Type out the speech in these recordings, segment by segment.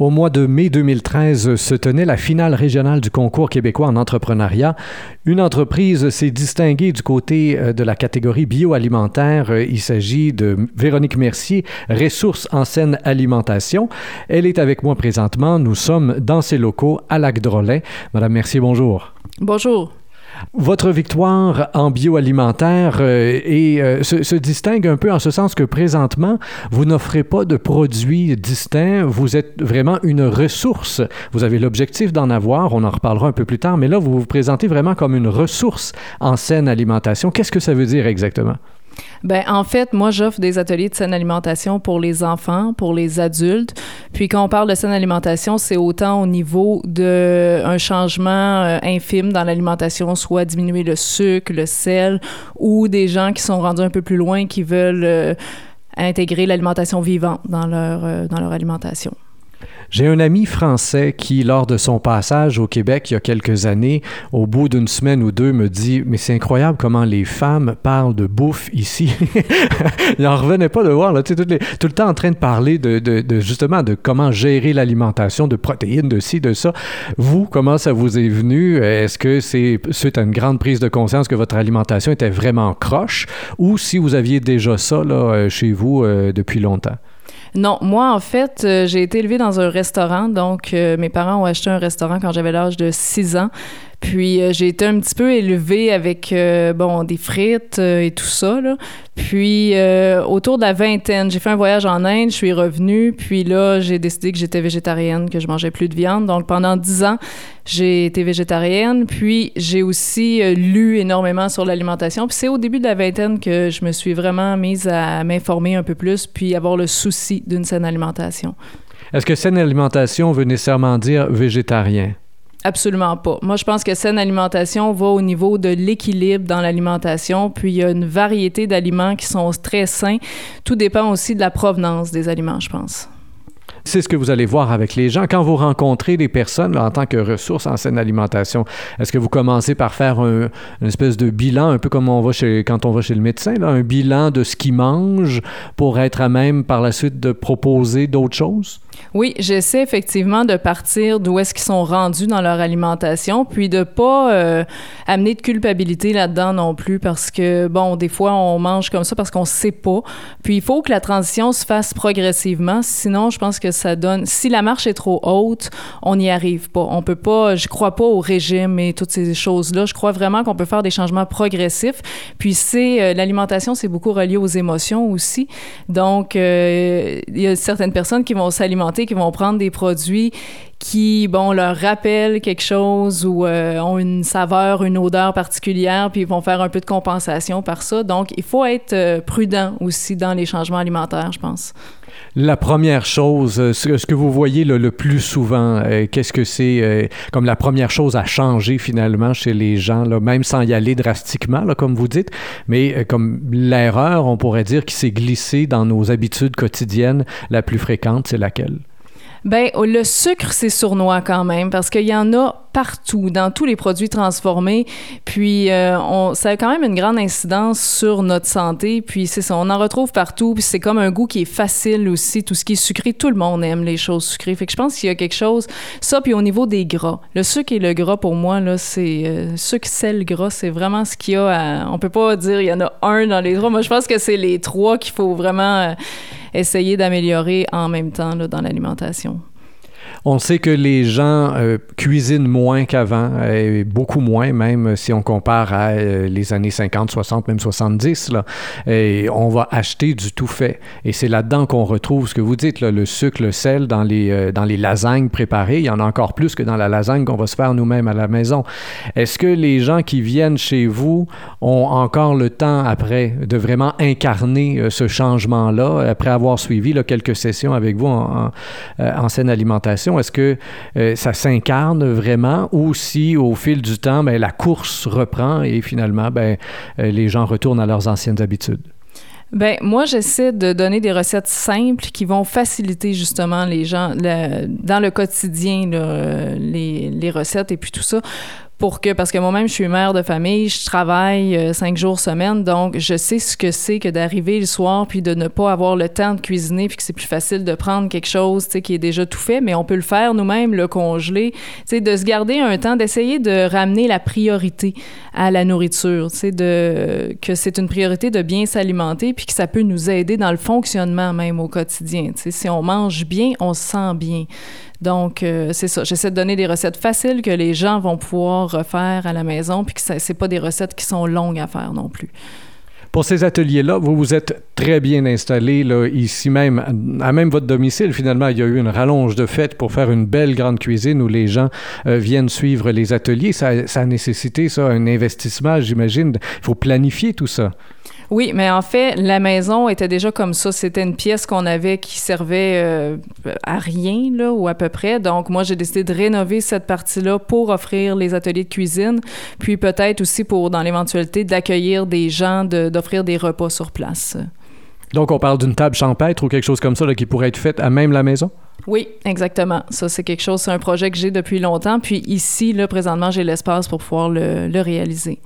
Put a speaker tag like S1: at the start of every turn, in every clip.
S1: Au mois de mai 2013 se tenait la finale régionale du concours québécois en entrepreneuriat. Une entreprise s'est distinguée du côté euh, de la catégorie bioalimentaire. Euh, il s'agit de Véronique Mercier, ressources en scène alimentation. Elle est avec moi présentement. Nous sommes dans ses locaux à Lac-Drolet. Madame Mercier, bonjour.
S2: Bonjour.
S1: Votre victoire en bioalimentaire euh, euh, se, distingue un peu en ce sens que présentement, vous n'offrez pas de produits distincts, vous êtes vraiment une ressource. Vous avez l'objectif d'en avoir, on en reparlera un peu plus tard, mais là, vous vous présentez vraiment comme une ressource en saine alimentation. Qu'est-ce que ça veut dire exactement?
S2: Ben en fait, moi j'offre des ateliers de saine alimentation pour les enfants, pour les adultes. Puis quand on parle de saine alimentation, c'est autant au niveau de un changement euh, infime dans l'alimentation, soit diminuer le sucre, le sel, ou des gens qui sont rendus un peu plus loin qui veulent euh, intégrer l'alimentation vivante euh, dans leur alimentation.
S1: J'ai un ami français qui, lors de son passage au Québec il y a quelques années, au bout d'une semaine ou deux, me dit Mais c'est incroyable comment les femmes parlent de bouffe ici. il n'en revenait pas de voir, là, tout, tout, le temps en train de parler de, justement de comment gérer l'alimentation, de protéines, de ci, de ça. Vous, comment ça vous est venu? Est-ce que c'est suite à une grande prise de conscience que votre alimentation était vraiment croche? Ou si vous aviez déjà ça là, euh, chez vous euh, depuis longtemps?
S2: Non, moi, en fait, euh, j'ai été élevée dans un restaurant. Donc, euh, mes parents ont acheté un restaurant quand j'avais l'âge de 6 ans. Puis euh, j'ai été un petit peu élevée avec euh, bon des frites euh, et tout ça là. Puis autour de la vingtaine, j'ai fait un voyage en Inde, je suis revenue, puis là j'ai décidé que j'étais végétarienne, que je mangeais plus de viande. Donc pendant dix ans, j'ai été végétarienne. Puis j'ai aussi lu énormément sur l'alimentation. Puis c'est au début de la vingtaine que je me suis vraiment mise à m'informer un peu plus, puis avoir le souci d'une saine alimentation.
S1: Est-ce que saine alimentation veut nécessairement dire végétarien?
S2: Absolument pas. Moi, je pense que saine alimentation va au niveau de l'équilibre dans l'alimentation. Puis, il y a une variété d'aliments qui sont très sains. Tout dépend aussi de la provenance des aliments, je pense.
S1: C'est ce que vous allez voir avec les gens. Quand vous rencontrez des personnes en tant que ressources en saine alimentation, est-ce que vous commencez par faire un, une espèce de bilan, un peu comme on va quand on va chez le médecin, un bilan de ce qu'ils mangent pour être à même par la suite de proposer d'autres choses?
S2: Oui, j'essaie effectivement de partir d'où est-ce qu'ils sont rendus dans leur alimentation, puis de pas euh, amener de culpabilité là-dedans non plus, parce que bon, des fois on mange comme ça parce qu'on sait pas. Puis il faut que la transition se fasse progressivement, sinon je pense que ça donne. Si la marche est trop haute, on n'y arrive pas. On peut pas. Je crois pas au régime et toutes ces choses-là. Je crois vraiment qu'on peut faire des changements progressifs. Puis c'est euh, l'alimentation, c'est beaucoup relié aux émotions aussi. Donc euh, il y a certaines personnes qui vont s'alimenter, qui vont prendre des produits qui, bon, leur rappellent quelque chose ou euh, ont une saveur, une odeur particulière, puis ils vont faire un peu de compensation par ça. Donc, il faut être prudent aussi dans les changements alimentaires, je pense.
S1: La première chose, euh, ce que vous voyez le, plus souvent, euh, qu'est-ce que c'est euh, comme la première chose à changer finalement chez les gens, même sans y aller drastiquement, comme vous dites, mais comme l'erreur, on pourrait dire, qui s'est glissée dans nos habitudes quotidiyennes, la plus fréquente, c'est laquelle?
S2: Ben, le sucre, c'est sournois quand même, parce qu'il y en a partout, dans tous les produits transformés. Puis, euh, ça a quand même une grande incidence sur notre santé. Puis, c'est ça, on en retrouve partout. Puis, c'est comme un goût qui est facile aussi. Tout ce qui est sucré, tout le monde aime les choses sucrées. Fait que je pense qu'il y a quelque chose. Ça, puis au niveau des gras. Le sucre et le gras, pour moi, là, c'est euh, sucre, sel, gras, c'est vraiment ce qu'il y a à. On peut pas dire il y en a un dans les trois. Moi, je pense que c'est les trois qu'il faut vraiment. Euh, essayer d'améliorer en même temps dans l'alimentation.
S1: On sait que les gens euh, cuisinent moins qu'avant, et beaucoup moins même si on compare à euh, les années 50, 60, même 70. Là. Et on va acheter du tout fait. Et c'est là-dedans qu'on retrouve ce que vous dites, le sucre, le sel dans les, euh, lasagnes préparées. Il y en a encore plus que dans la lasagne qu'on va se faire nous-mêmes à la maison. Est-ce que les gens qui viennent chez vous ont encore le temps après de vraiment incarner ce changement-là, après avoir suivi quelques sessions avec vous en, en, saine alimentation? Est-ce que euh, ça s'incarne vraiment ou si au fil du temps, ben, la course reprend et finalement, ben, euh, les gens retournent à leurs anciennes habitudes?
S2: Ben moi, j'essaie de donner des recettes simples qui vont faciliter justement les gens dans le quotidien, les, les, recettes et puis tout ça pour que, parce que moi-même, je suis mère de famille, je travaille euh, cinq jours semaine, donc je sais ce que c'est que d'arriver le soir puis de ne pas avoir le temps de cuisiner puis que c'est plus facile de prendre quelque chose, qui est déjà tout fait, mais on peut le faire nous-mêmes, le congeler, tu de se garder un temps, d'essayer de ramener la priorité à la nourriture, tu de, que c'est une priorité de bien s'alimenter puis que ça peut nous aider dans le fonctionnement même au quotidien, tu si on mange bien, on se sent bien. Donc, euh, c'est ça. J'essaie de donner des recettes faciles que les gens vont pouvoir refaire à la maison, puis que ce pas des recettes qui sont longues à faire non plus.
S1: Pour ces ateliers-là, vous vous êtes très bien installé ici même, à même votre domicile. Finalement, il y a eu une rallonge de fête pour faire une belle grande cuisine où les gens euh, viennent suivre les ateliers. Ça, ça a nécessité ça, un investissement, j'imagine. Il faut planifier tout ça.
S2: Oui, mais en fait, la maison était déjà comme ça. C'était une pièce qu'on avait qui servait euh, à rien, là, ou à peu près. Donc, moi, j'ai décidé de rénover cette partie-là pour offrir les ateliers de cuisine, puis peut-être aussi pour, dans l'éventualité, d'accueillir des gens, d'offrir des repas sur place.
S1: Donc, on parle d'une table champêtre ou quelque chose comme ça là, qui pourrait être faite à même la maison?
S2: Oui, exactement. Ça, c'est quelque chose, c'est un projet que j'ai depuis longtemps. Puis ici, là, présentement, j'ai l'espace pour pouvoir le, le réaliser.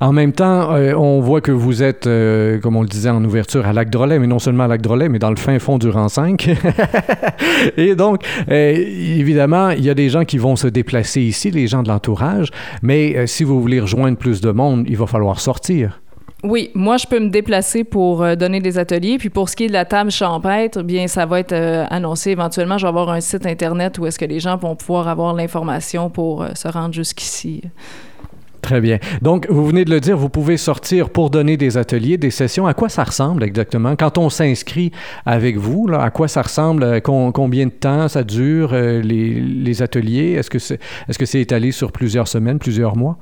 S1: En même temps, euh, on voit que vous êtes, euh, comme on le disait en ouverture, à Lac Drolet, mais non seulement à Lac Drolet, mais dans le fin fond du rang 5. Et donc, euh, évidemment, il y a des gens qui vont se déplacer ici, les gens de l'entourage, mais si vous voulez rejoindre plus de monde, il va falloir sortir.
S2: Oui, moi, je peux me déplacer pour donner des ateliers. Puis pour ce qui est de la table champêtre, bien, ça va être annoncé éventuellement. Je vais avoir un site Internet où est-ce que les gens vont pouvoir avoir l'information pour se rendre jusqu'ici.
S1: Très bien. Donc, vous venez de le dire, vous pouvez sortir pour donner des ateliers, des sessions. À quoi ça ressemble exactement? Quand on s'inscrit avec vous, là, à quoi ça ressemble? Euh, combien de temps ça dure, euh, les, ateliers? Est-ce que c'est est -ce c'est étalé sur plusieurs semaines, plusieurs mois?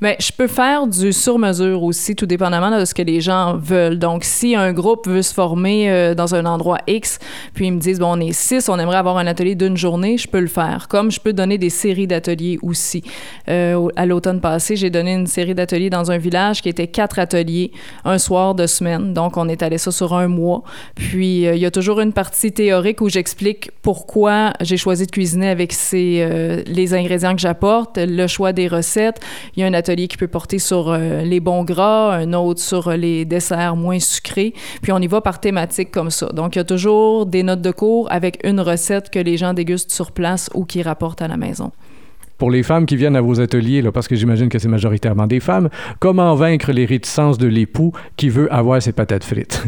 S2: Bien, je peux faire du sur-mesure aussi, tout dépendamment de ce que les gens veulent. Donc, si un groupe veut se former euh, dans un endroit X, puis ils me disent, bon, on est six, on aimerait avoir un atelier d'une journée, je peux le faire. Comme je peux donner des séries d'ateliers aussi. à l'automne passé, j'ai donné une série d'ateliers dans un village qui était quatre ateliers, un soir de semaine. Donc, on allé ça sur un mois. Puis, euh, il y a toujours une partie théorique où j'explique pourquoi j'ai choisi de cuisiner avec ces, euh, les ingrédients que j'apporte, le choix des recettes. Il y a un atelier qui peut porter sur euh, les bons gras, un autre sur les desserts moins sucrés. Puis, on y va par thématique comme ça. Donc, il y a toujours des notes de cours avec une recette que les gens dégustent sur place ou qui rapportent à la maison
S1: pour les femmes qui viennent à vos ateliers, parce que j'imagine que c'est majoritairement des femmes, comment vaincre les réticences de l'époux qui veut avoir ses patates frites?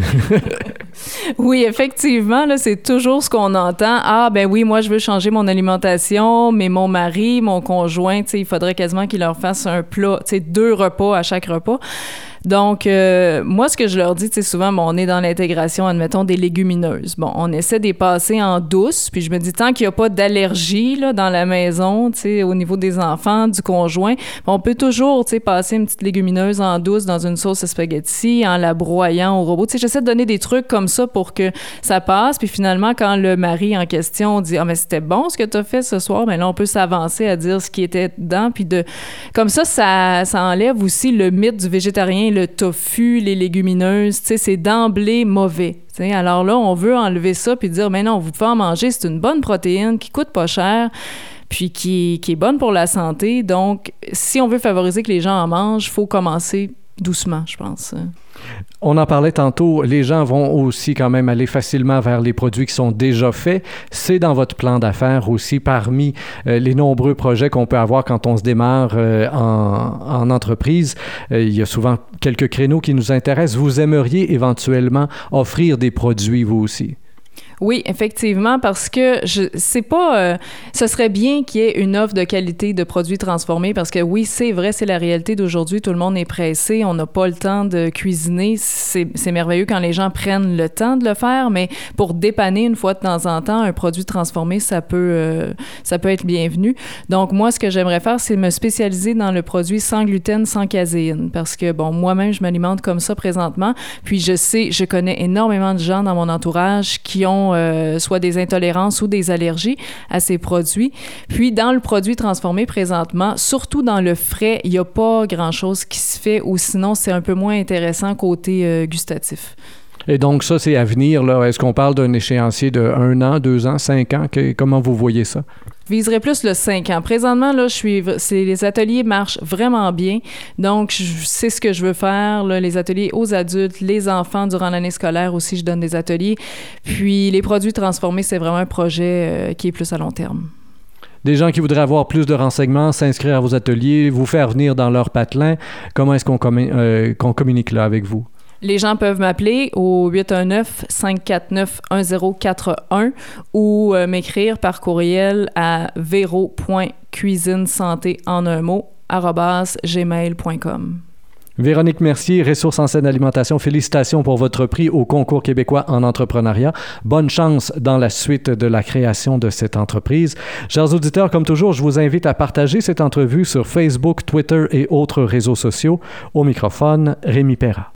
S2: oui, effectivement, c'est toujours ce qu'on entend. Ah, ben oui, moi, je veux changer mon alimentation, mais mon mari, mon conjoint, il faudrait quasiment qu'il leur fasse un plat, deux repas à chaque repas. Donc, euh, moi, ce que je leur dis, c'est souvent, bon, on est dans l'intégration, admettons, des légumineuses. Bon, on essaie de les passer en douce, puis je me dis, tant qu'il n'y a pas d'allergie dans la maison, tu sais, au niveau des enfants, du conjoint, on peut toujours, tu sais, passer une petite légumineuse en douce dans une sauce à spaghetti, en la broyant au robot. Tu sais, j'essaie de donner des trucs comme ça pour que ça passe, puis finalement, quand le mari en question dit, ah, mais c'était bon ce que tu as fait ce soir, mais là, on peut s'avancer à dire ce qui était dedans, puis de... Comme ça, ça, ça enlève aussi le mythe du végétarien le tofu, les légumineuses, c'est d'emblée mauvais. Alors là, on veut enlever ça puis dire, mais non, vous pouvez en manger, c'est une bonne protéine qui coûte pas cher puis qui, qui, est bonne pour la santé. Donc, si on veut favoriser que les gens en mangent, il faut commencer doucement, je pense.
S1: On en parlait tantôt, les gens vont aussi quand même aller facilement vers les produits qui sont déjà faits. C'est dans votre plan d'affaires aussi parmi euh, les nombreux projets qu'on peut avoir quand on se démarre euh, en, en, entreprise. Euh, il y a souvent quelques créneaux qui nous intéressent. Vous aimeriez éventuellement offrir des produits vous aussi?
S2: Oui, effectivement, parce que je c'est pas euh, ce serait bien qu'il y ait une offre de qualité de produits transformés parce que oui, c'est vrai, c'est la réalité d'aujourd'hui, tout le monde est pressé, on n'a pas le temps de cuisiner, c'est merveilleux quand les gens prennent le temps de le faire, mais pour dépanner une fois de temps en temps un produit transformé, ça peut euh, ça peut être bienvenu. Donc moi ce que j'aimerais faire c'est me spécialiser dans le produit sans gluten, sans caséine parce que bon, moi-même je m'alimente comme ça présentement, puis je sais, je connais énormément de gens dans mon entourage qui ont euh, soit des intolérances ou des allergies à ces produits. Puis dans le produit transformé présentement, surtout dans le frais, il n'y a pas grand-chose qui se fait ou sinon c'est un peu moins intéressant côté euh, gustatif.
S1: Et donc ça, c'est à venir. Est-ce qu'on parle d'un échéancier de un an, deux ans, cinq ans? comment vous voyez ça?
S2: Viserais plus le 5 ans. Présentement, là, je suis, les ateliers marchent vraiment bien. Donc, sais ce que je veux faire. les ateliers aux adultes, les enfants durant l'année scolaire aussi, je donne des ateliers. Puis, les produits transformés, c'est vraiment un projet euh, qui est plus à long terme.
S1: Des gens qui voudraient avoir plus de renseignements, s'inscrire à vos ateliers, vous faire venir dans leur patelin, comment est-ce qu'on euh, communique là avec vous?
S2: Les gens peuvent m'appeler au 819-549-1041 ou euh, m'écrire par courriel à santé en un mot gmail.com.
S1: Véronique Mercier, Ressources en scène alimentation, félicitations pour votre prix au concours québécois en entrepreneuriat. Bonne chance dans la suite de la création de cette entreprise. Chers auditeurs, comme toujours, je vous invite à partager cette entrevue sur Facebook, Twitter et autres réseaux sociaux. Au microphone, Rémi Perra.